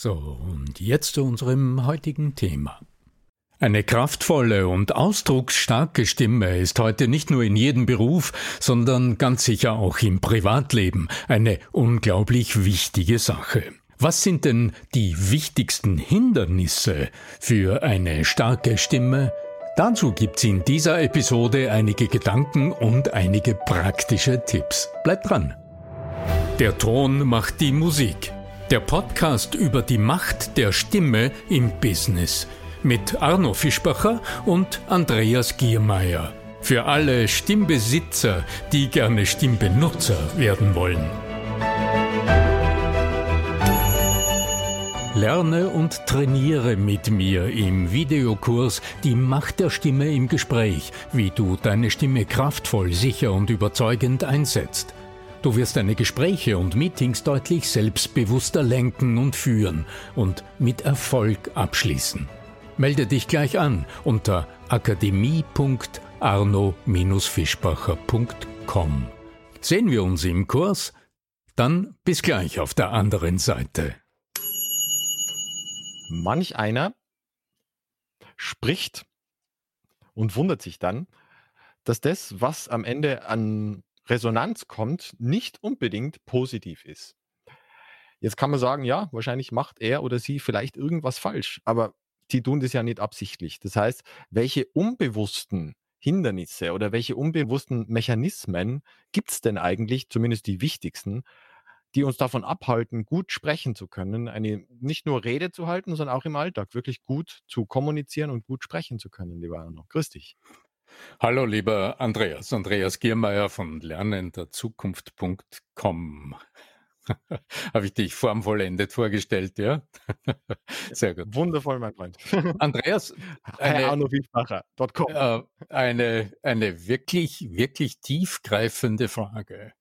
So, und jetzt zu unserem heutigen Thema. Eine kraftvolle und ausdrucksstarke Stimme ist heute nicht nur in jedem Beruf, sondern ganz sicher auch im Privatleben eine unglaublich wichtige Sache. Was sind denn die wichtigsten Hindernisse für eine starke Stimme? Dazu gibt's in dieser Episode einige Gedanken und einige praktische Tipps. Bleibt dran! Der Ton macht die Musik. Der Podcast über die Macht der Stimme im Business mit Arno Fischbacher und Andreas Giermeier. Für alle Stimmbesitzer, die gerne Stimmbenutzer werden wollen. Lerne und trainiere mit mir im Videokurs Die Macht der Stimme im Gespräch, wie du deine Stimme kraftvoll, sicher und überzeugend einsetzt. Du wirst deine Gespräche und Meetings deutlich selbstbewusster lenken und führen und mit Erfolg abschließen. Melde dich gleich an unter akademie.arno-fischbacher.com. Sehen wir uns im Kurs? Dann bis gleich auf der anderen Seite. Manch einer spricht und wundert sich dann, dass das, was am Ende an Resonanz kommt, nicht unbedingt positiv ist. Jetzt kann man sagen, ja, wahrscheinlich macht er oder sie vielleicht irgendwas falsch, aber die tun das ja nicht absichtlich. Das heißt, welche unbewussten Hindernisse oder welche unbewussten Mechanismen gibt es denn eigentlich, zumindest die wichtigsten, die uns davon abhalten, gut sprechen zu können, eine nicht nur Rede zu halten, sondern auch im Alltag wirklich gut zu kommunizieren und gut sprechen zu können, lieber Arno. Grüß dich. Hallo, lieber Andreas. Andreas Giermeier von lernenderzukunft.com. Habe ich dich formvollendet vorgestellt, ja? Sehr gut. Wundervoll, mein Freund. Andreas, eine, äh, eine, eine wirklich, wirklich tiefgreifende Frage.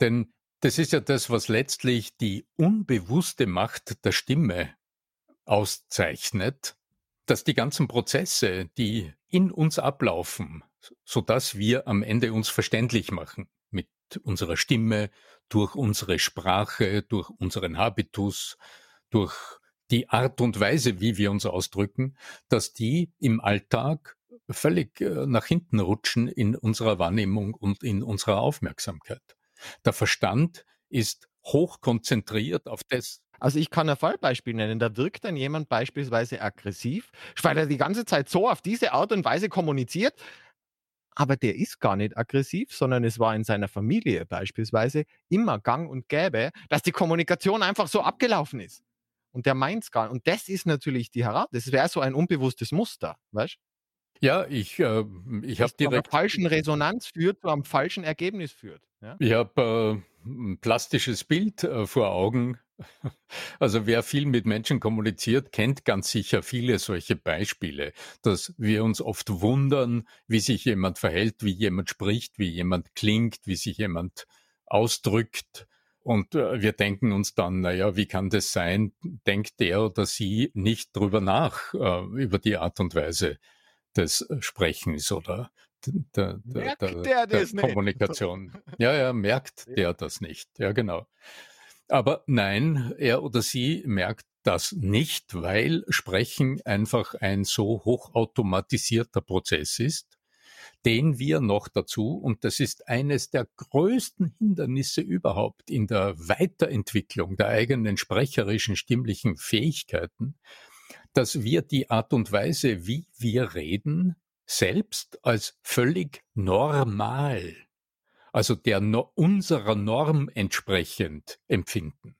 Denn das ist ja das, was letztlich die unbewusste Macht der Stimme auszeichnet, dass die ganzen Prozesse, die in uns ablaufen, so dass wir am Ende uns verständlich machen mit unserer Stimme, durch unsere Sprache, durch unseren Habitus, durch die Art und Weise, wie wir uns ausdrücken, dass die im Alltag völlig äh, nach hinten rutschen in unserer Wahrnehmung und in unserer Aufmerksamkeit. Der Verstand ist hochkonzentriert auf das. Also ich kann ein Fallbeispiel nennen. Da wirkt dann jemand beispielsweise aggressiv, weil er die ganze Zeit so auf diese Art und Weise kommuniziert, aber der ist gar nicht aggressiv, sondern es war in seiner Familie beispielsweise immer gang und gäbe, dass die Kommunikation einfach so abgelaufen ist. Und der meint es gar nicht. Und das ist natürlich die Herausforderung. Das wäre so ein unbewusstes Muster, weißt Ja, ich, äh, ich habe direkt. Zu einer falschen Resonanz führt, zu einem falschen Ergebnis führt. Ja? Ich habe äh, ein plastisches Bild äh, vor Augen also wer viel mit Menschen kommuniziert, kennt ganz sicher viele solche Beispiele, dass wir uns oft wundern, wie sich jemand verhält, wie jemand spricht, wie jemand klingt, wie sich jemand ausdrückt. Und äh, wir denken uns dann, naja, wie kann das sein? Denkt der oder sie nicht drüber nach, äh, über die Art und Weise des Sprechens oder der, der, der, der Kommunikation. Ja, ja, merkt der das nicht. Ja, genau. Aber nein, er oder sie merkt das nicht, weil Sprechen einfach ein so hochautomatisierter Prozess ist, den wir noch dazu, und das ist eines der größten Hindernisse überhaupt in der Weiterentwicklung der eigenen sprecherischen stimmlichen Fähigkeiten, dass wir die Art und Weise, wie wir reden, selbst als völlig normal, also der no unserer Norm entsprechend empfinden.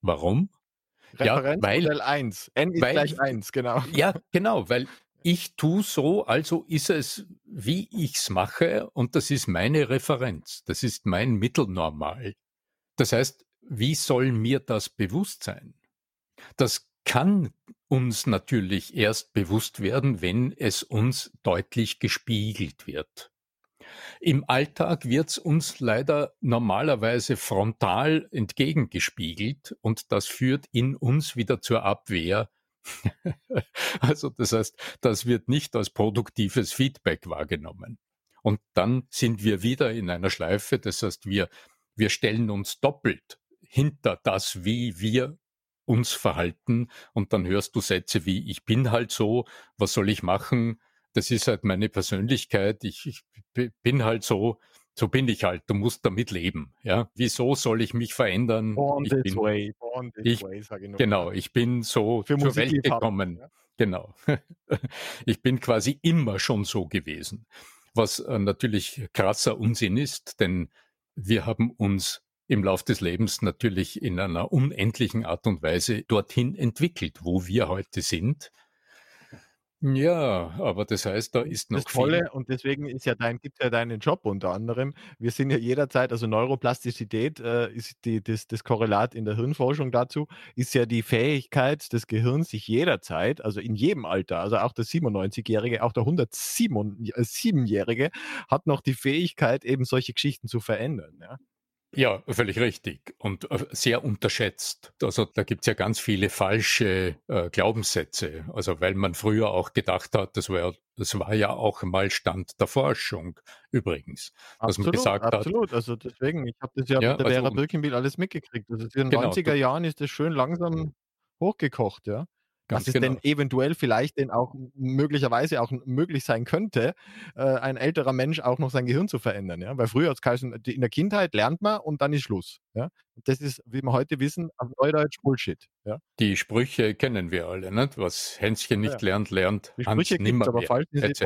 Warum? Referenzmodell ja, 1. N ist weil, gleich 1, genau. Ja, genau, weil ich tue so, also ist es, wie ich's mache, und das ist meine Referenz. Das ist mein Mittelnormal. Das heißt, wie soll mir das bewusst sein? Das kann uns natürlich erst bewusst werden, wenn es uns deutlich gespiegelt wird. Im Alltag wird's uns leider normalerweise frontal entgegengespiegelt und das führt in uns wieder zur Abwehr. also das heißt, das wird nicht als produktives Feedback wahrgenommen. Und dann sind wir wieder in einer Schleife, das heißt, wir, wir stellen uns doppelt hinter das, wie wir uns verhalten und dann hörst du Sätze wie ich bin halt so, was soll ich machen? das ist halt meine Persönlichkeit. Ich, ich bin halt so, so bin ich halt. Du musst damit leben. Ja, wieso soll ich mich verändern? Born ich bin, way, born ich, way, sage ich nur. Genau, ich bin so Für zur Musik Welt gekommen. Ja? Genau. ich bin quasi immer schon so gewesen. Was äh, natürlich krasser Unsinn ist, denn wir haben uns im Lauf des Lebens natürlich in einer unendlichen Art und Weise dorthin entwickelt, wo wir heute sind. Ja, aber das heißt, da ist noch Das Tolle viel. und deswegen ist ja dein gibt's ja deinen Job unter anderem. Wir sind ja jederzeit also Neuroplastizität, äh, ist die das das Korrelat in der Hirnforschung dazu, ist ja die Fähigkeit des Gehirns, sich jederzeit, also in jedem Alter, also auch der 97-Jährige, auch der 107-Jährige hat noch die Fähigkeit, eben solche Geschichten zu verändern, ja. Ja, völlig richtig und äh, sehr unterschätzt. Also da gibt's ja ganz viele falsche äh, Glaubenssätze. Also weil man früher auch gedacht hat, das war, das war ja auch mal Stand der Forschung übrigens. Dass man Absolut, gesagt hat, absolut. Also deswegen, ich habe das ja ja, mit der also Vera Birkenbiel alles mitgekriegt. Also in den genau, 90er du, Jahren ist das schön langsam hochgekocht, ja. Was ganz es denn genau. eventuell vielleicht denn auch möglicherweise auch möglich sein könnte, äh, ein älterer Mensch auch noch sein Gehirn zu verändern, ja. Weil früher hat's geheißen, die in der Kindheit lernt man und dann ist Schluss, ja. Das ist, wie wir heute wissen, auf Neudeutsch Bullshit, ja. Die Sprüche kennen wir alle, nicht? Was Hänschen nicht ja. lernt, lernt Die Hans Sprüche gibt's, aber falsch etc.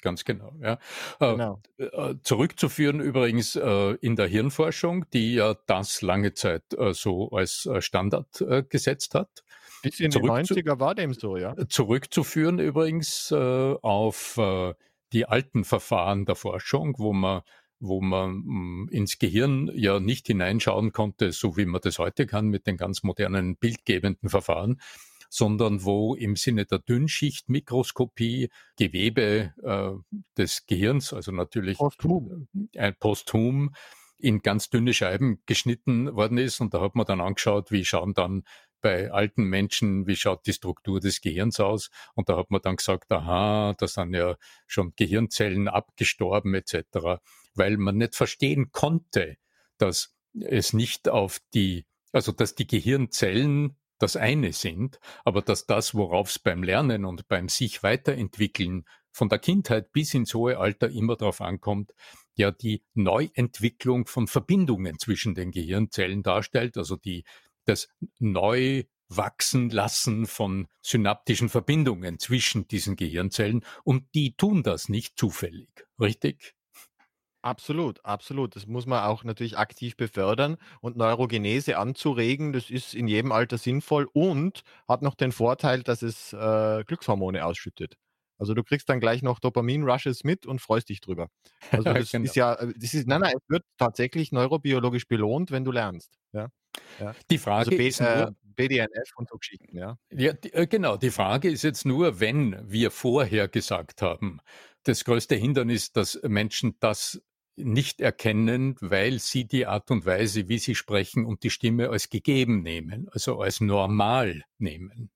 Ganz genau, ja. Äh, Genau. äh, zurückzuführen übrigens äh, in der Hirnforschung, die ja das lange Zeit äh, so als äh, Standard äh, gesetzt hat. Bis in die Zurück zu, 90er war dem so, ja. zurückzuführen übrigens äh, auf äh, die alten Verfahren der Forschung, wo man wo man mh, ins Gehirn ja nicht hineinschauen konnte, so wie man das heute kann mit den ganz modernen bildgebenden Verfahren, sondern wo im Sinne der Dünnschichtmikroskopie Gewebe äh, des Gehirns, also natürlich Posthum. äh, ein posthum in ganz dünne Scheiben geschnitten worden ist. Und da hat man dann angeschaut, wie schauen dann bei alten Menschen, wie schaut die Struktur des Gehirns aus? Und da hat man dann gesagt, aha, da sind ja schon Gehirnzellen abgestorben etc., weil man nicht verstehen konnte, dass es nicht auf die, also dass die Gehirnzellen das eine sind, aber dass das, worauf es beim Lernen und beim sich weiterentwickeln von der Kindheit bis ins hohe Alter immer darauf ankommt, ja die Neuentwicklung von Verbindungen zwischen den Gehirnzellen darstellt, also die das neu wachsen lassen von synaptischen Verbindungen zwischen diesen Gehirnzellen und die tun das nicht zufällig, richtig? Absolut, absolut. Das muss man auch natürlich aktiv befördern und Neurogenese anzuregen, das ist in jedem Alter sinnvoll und hat noch den Vorteil, dass es äh, Glückshormone ausschüttet. Also du kriegst dann gleich noch Dopamin-Rushes mit und freust dich drüber. Also das genau. ist ja, äh, das ist, nein, nein, es wird tatsächlich neurobiologisch belohnt, wenn du lernst. Ja, ja. Die Also Frage B, ist nur, BDNF und so Geschichten, ja. ja, die, äh, genau, die Frage ist jetzt nur, wenn wir vorher gesagt haben, das größte Hindernis, dass Menschen das nicht erkennen, weil sie die Art und Weise, wie sie sprechen und die Stimme als gegeben nehmen, also als normal nehmen.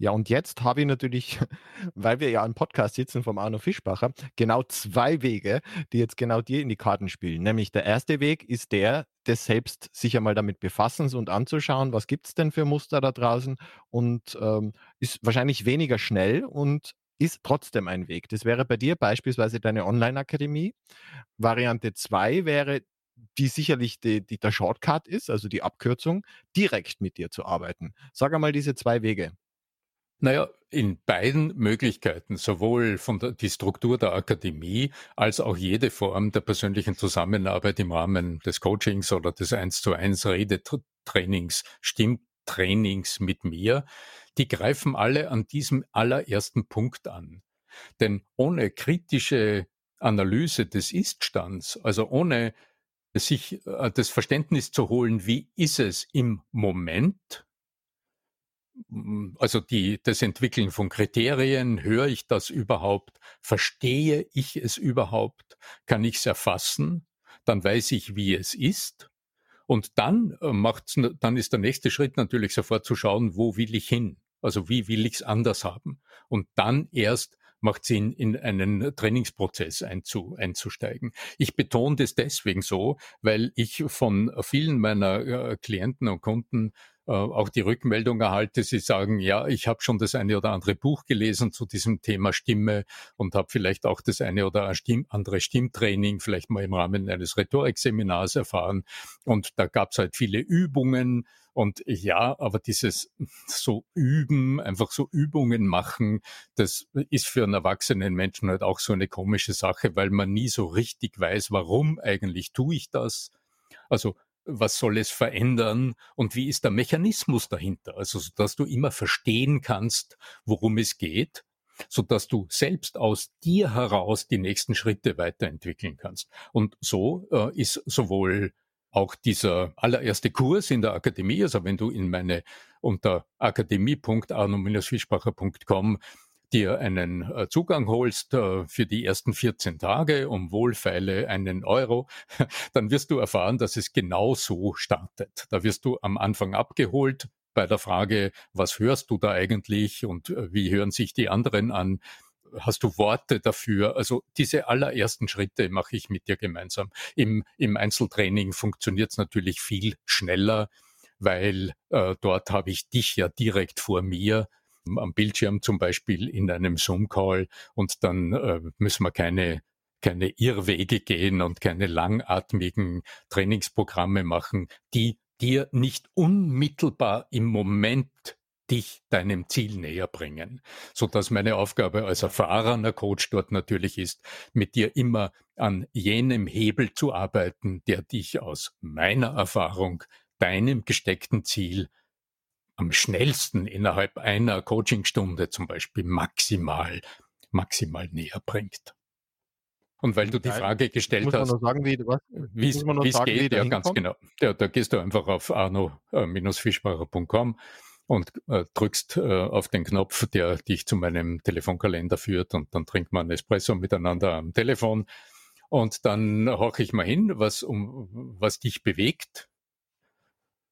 Ja, und jetzt habe ich natürlich, weil wir ja im Podcast sitzen vom Arno Fischbacher, genau zwei Wege, die jetzt genau dir in die Karten spielen. Nämlich der erste Weg ist der, des selbst sich einmal damit befassens und anzuschauen, was gibt es denn für Muster da draußen und ähm, ist wahrscheinlich weniger schnell und ist trotzdem ein Weg. Das wäre bei dir beispielsweise deine Online-Akademie. Variante 2 wäre, die sicherlich die, die, der Shortcut ist, also die Abkürzung, direkt mit dir zu arbeiten. Sag einmal diese zwei Wege. Naja, in beiden Möglichkeiten, sowohl von der die Struktur der Akademie als auch jede Form der persönlichen Zusammenarbeit im Rahmen des Coachings oder des 1 zu 1 Redetrainings, Stimmtrainings mit mir, die greifen alle an diesem allerersten Punkt an. Denn ohne kritische Analyse des Iststands, also ohne sich äh, das Verständnis zu holen, wie ist es im Moment, also die, das Entwickeln von Kriterien, höre ich das überhaupt, verstehe ich es überhaupt, kann ich es erfassen, dann weiß ich, wie es ist. Und dann äh, macht's, dann ist der nächste Schritt natürlich sofort zu schauen, wo will ich hin? Also wie will ich es anders haben? Und dann erst macht Sinn, in einen Trainingsprozess einzu, einzusteigen. Ich betone das deswegen so, weil ich von vielen meiner äh, Klienten und Kunden äh, auch die Rückmeldung erhalte, sie sagen, ja, ich habe schon das eine oder andere Buch gelesen zu diesem Thema Stimme und habe vielleicht auch das eine oder andere Stimmtraining vielleicht mal im Rahmen eines Rhetorikseminars erfahren. Und da gab es halt viele Übungen. Und ja, aber dieses so üben, einfach so Übungen machen, das ist für einen erwachsenen Menschen halt auch so eine komische Sache, weil man nie so richtig weiß, warum eigentlich tue ich das. Also was soll es verändern und wie ist der Mechanismus dahinter? Also, dass du immer verstehen kannst, worum es geht, so dass du selbst aus dir heraus die nächsten Schritte weiterentwickeln kannst. Und so äh, ist sowohl auch dieser allererste Kurs in der Akademie, also wenn du in meine unter akademie.arno-fischbacher.com dir einen äh, Zugang holst äh, für die ersten 14 Tage um wohlfeile einen Euro, dann wirst du erfahren, dass es genau so startet. Da wirst du am Anfang abgeholt bei der Frage, was hörst du da eigentlich und äh, wie hören sich die anderen an? Hast du Worte dafür? Also diese allerersten Schritte mache ich mit dir gemeinsam. Im, im Einzeltraining funktioniert es natürlich viel schneller, weil äh, dort habe ich dich ja direkt vor mir am Bildschirm zum Beispiel in einem Zoom-Call und dann äh, müssen wir keine keine Irrwege gehen und keine langatmigen Trainingsprogramme machen, die dir nicht unmittelbar im Moment dich deinem Ziel näher bringen, so dass meine Aufgabe als erfahrener Coach dort natürlich ist, mit dir immer an jenem Hebel zu arbeiten, der dich aus meiner Erfahrung deinem gesteckten Ziel am schnellsten innerhalb einer Coachingstunde zum Beispiel maximal, maximal näher bringt. Und weil du die Frage gestellt muss hast, sagen, wie es geht, ja ganz genau. Ja, da gehst du einfach auf arno-fischbacher.com und äh, drückst äh, auf den Knopf, der dich zu meinem Telefonkalender führt und dann trinkt man Espresso miteinander am Telefon und dann horche ich mal hin, was um was dich bewegt,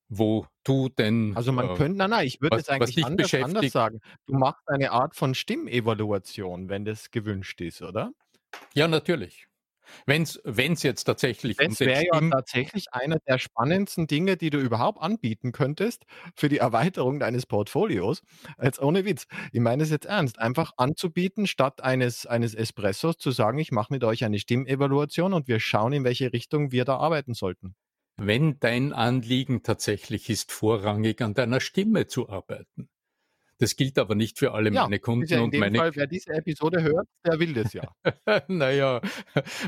wo du denn. Also man äh, könnte, nein, nein, ich würde es eigentlich anders, anders sagen. Du machst eine Art von Stimmevaluation, wenn das gewünscht ist, oder? Ja, natürlich. Wenn es jetzt tatsächlich Das um wäre ja tatsächlich einer der spannendsten Dinge, die du überhaupt anbieten könntest für die Erweiterung deines Portfolios. Jetzt ohne Witz. Ich meine es jetzt ernst. Einfach anzubieten, statt eines, eines Espressos zu sagen, ich mache mit euch eine Stimmevaluation und wir schauen, in welche Richtung wir da arbeiten sollten wenn dein Anliegen tatsächlich ist, vorrangig an deiner Stimme zu arbeiten. Das gilt aber nicht für alle ja, meine Kunden ja und meine. Fall, wer diese Episode hört, der will das ja. naja,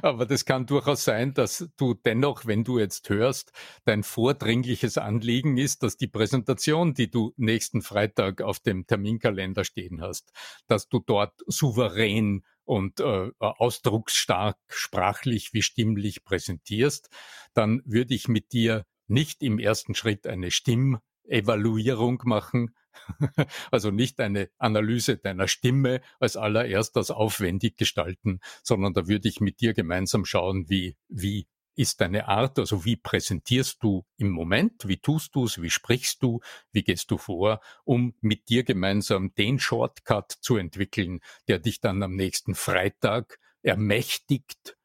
aber das kann durchaus sein, dass du dennoch, wenn du jetzt hörst, dein vordringliches Anliegen ist, dass die Präsentation, die du nächsten Freitag auf dem Terminkalender stehen hast, dass du dort souverän und äh, ausdrucksstark sprachlich wie stimmlich präsentierst, dann würde ich mit dir nicht im ersten Schritt eine Stimmevaluierung machen, also nicht eine Analyse deiner Stimme als allererstes aufwendig gestalten, sondern da würde ich mit dir gemeinsam schauen, wie, wie ist deine Art, also wie präsentierst du im Moment, wie tust du es, wie sprichst du, wie gehst du vor, um mit dir gemeinsam den Shortcut zu entwickeln, der dich dann am nächsten Freitag ermächtigt,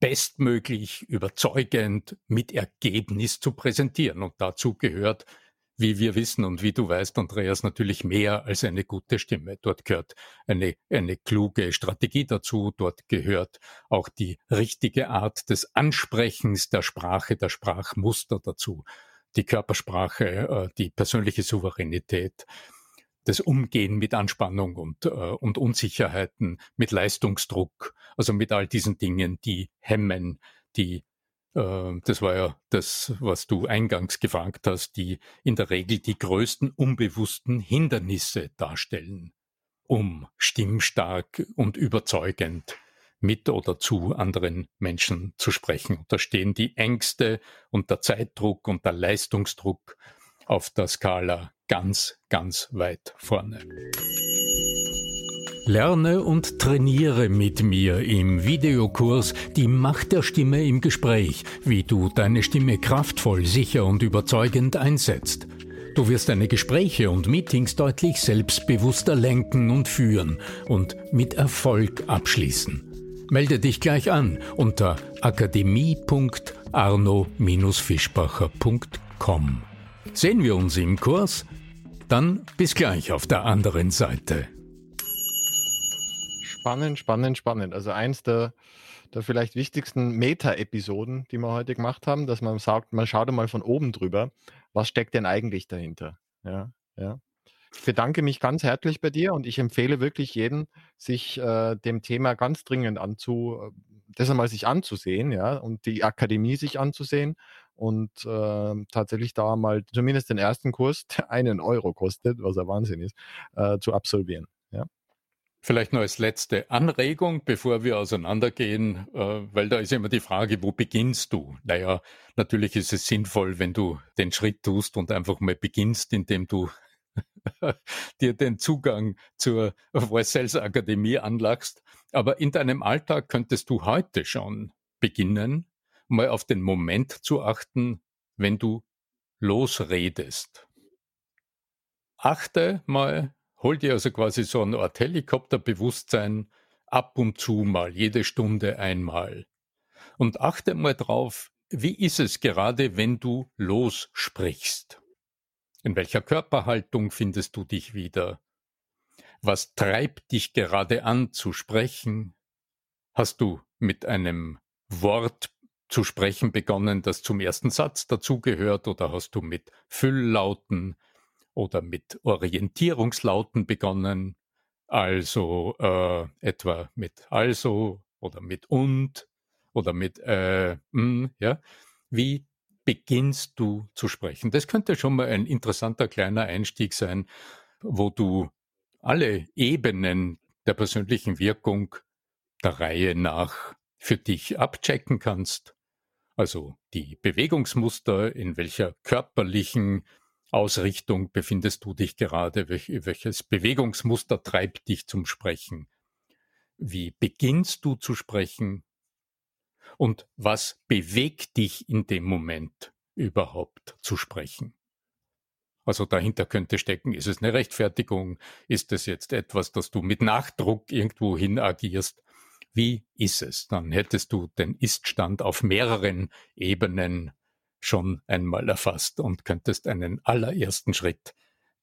bestmöglich überzeugend mit Ergebnis zu präsentieren. Und dazu gehört wie wir wissen und wie du weißt, Andreas, natürlich mehr als eine gute Stimme. Dort gehört eine, eine kluge Strategie dazu. Dort gehört auch die richtige Art des Ansprechens der Sprache, der Sprachmuster dazu. Die Körpersprache, äh, die persönliche Souveränität, das Umgehen mit Anspannung und, äh, und Unsicherheiten, mit Leistungsdruck, also mit all diesen Dingen, die hemmen, die das war ja das, was du eingangs gefragt hast, die in der Regel die größten unbewussten Hindernisse darstellen, um stimmstark und überzeugend mit oder zu anderen Menschen zu sprechen. Da stehen die Ängste und der Zeitdruck und der Leistungsdruck auf der Skala ganz, ganz weit vorne. Lerne und trainiere mit mir im Videokurs Die Macht der Stimme im Gespräch, wie du deine Stimme kraftvoll, sicher und überzeugend einsetzt. Du wirst deine Gespräche und Meetings deutlich selbstbewusster lenken und führen und mit Erfolg abschließen. Melde dich gleich an unter akademie.arno-fischbacher.com. Sehen wir uns im Kurs? Dann bis gleich auf der anderen Seite. Spannend, spannend, spannend. Also eins der, der vielleicht wichtigsten Meta-Episoden, die wir heute gemacht haben, dass man sagt, man schaut mal von oben drüber, was steckt denn eigentlich dahinter? Ja, ja. Ich bedanke mich ganz herzlich bei dir und ich empfehle wirklich jedem, sich äh, dem Thema ganz dringend anzu, das einmal sich anzusehen, ja, und die Akademie sich anzusehen und äh, tatsächlich da mal zumindest den ersten Kurs, der einen Euro kostet, was ein Wahnsinn ist, äh, zu absolvieren. Vielleicht noch als letzte Anregung, bevor wir auseinandergehen, äh, weil da ist immer die Frage, wo beginnst du? Naja, natürlich ist es sinnvoll, wenn du den Schritt tust und einfach mal beginnst, indem du dir den Zugang zur Voice Akademie anlagst. Aber in deinem Alltag könntest du heute schon beginnen, mal auf den Moment zu achten, wenn du losredest. Achte mal Hol dir also quasi so eine Art Helikopterbewusstsein ab und zu mal, jede Stunde einmal. Und achte mal drauf, wie ist es gerade, wenn du lossprichst? In welcher Körperhaltung findest du dich wieder? Was treibt dich gerade an zu sprechen? Hast du mit einem Wort zu sprechen begonnen, das zum ersten Satz dazugehört, oder hast du mit Fülllauten, oder mit Orientierungslauten begonnen, also äh, etwa mit also oder mit und oder mit äh, mh, ja. Wie beginnst du zu sprechen? Das könnte schon mal ein interessanter kleiner Einstieg sein, wo du alle Ebenen der persönlichen Wirkung der Reihe nach für dich abchecken kannst. Also die Bewegungsmuster, in welcher körperlichen Ausrichtung befindest du dich gerade? welches Bewegungsmuster treibt dich zum Sprechen? Wie beginnst du zu sprechen? Und was bewegt dich in dem Moment überhaupt zu sprechen? Also dahinter könnte stecken, ist es eine Rechtfertigung? Ist es jetzt etwas, das du mit Nachdruck irgendwo hin agierst? Wie ist es? Dann hättest du den Iststand auf mehreren Ebenen schon einmal erfasst und könntest einen allerersten Schritt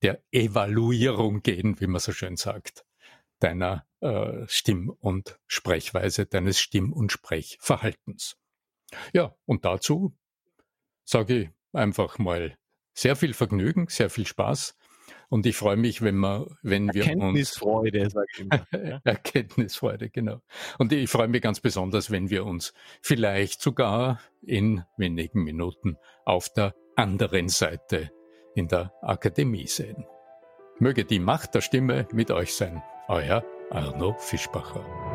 der Evaluierung gehen, wie man so schön sagt, deiner äh, Stimm- und Sprechweise, deines Stimm- und Sprechverhaltens. Ja, und dazu sage ich einfach mal sehr viel Vergnügen, sehr viel Spaß und ich freue mich, wenn wir, wenn wir Erkenntnisfreude, sage ich immer. Erkenntnisfreude, genau. Und ich freue mich ganz besonders, wenn wir uns vielleicht sogar in wenigen Minuten auf der anderen Seite in der Akademie sehen. Möge die Macht der Stimme mit euch sein. Euer Arno Fischbacher.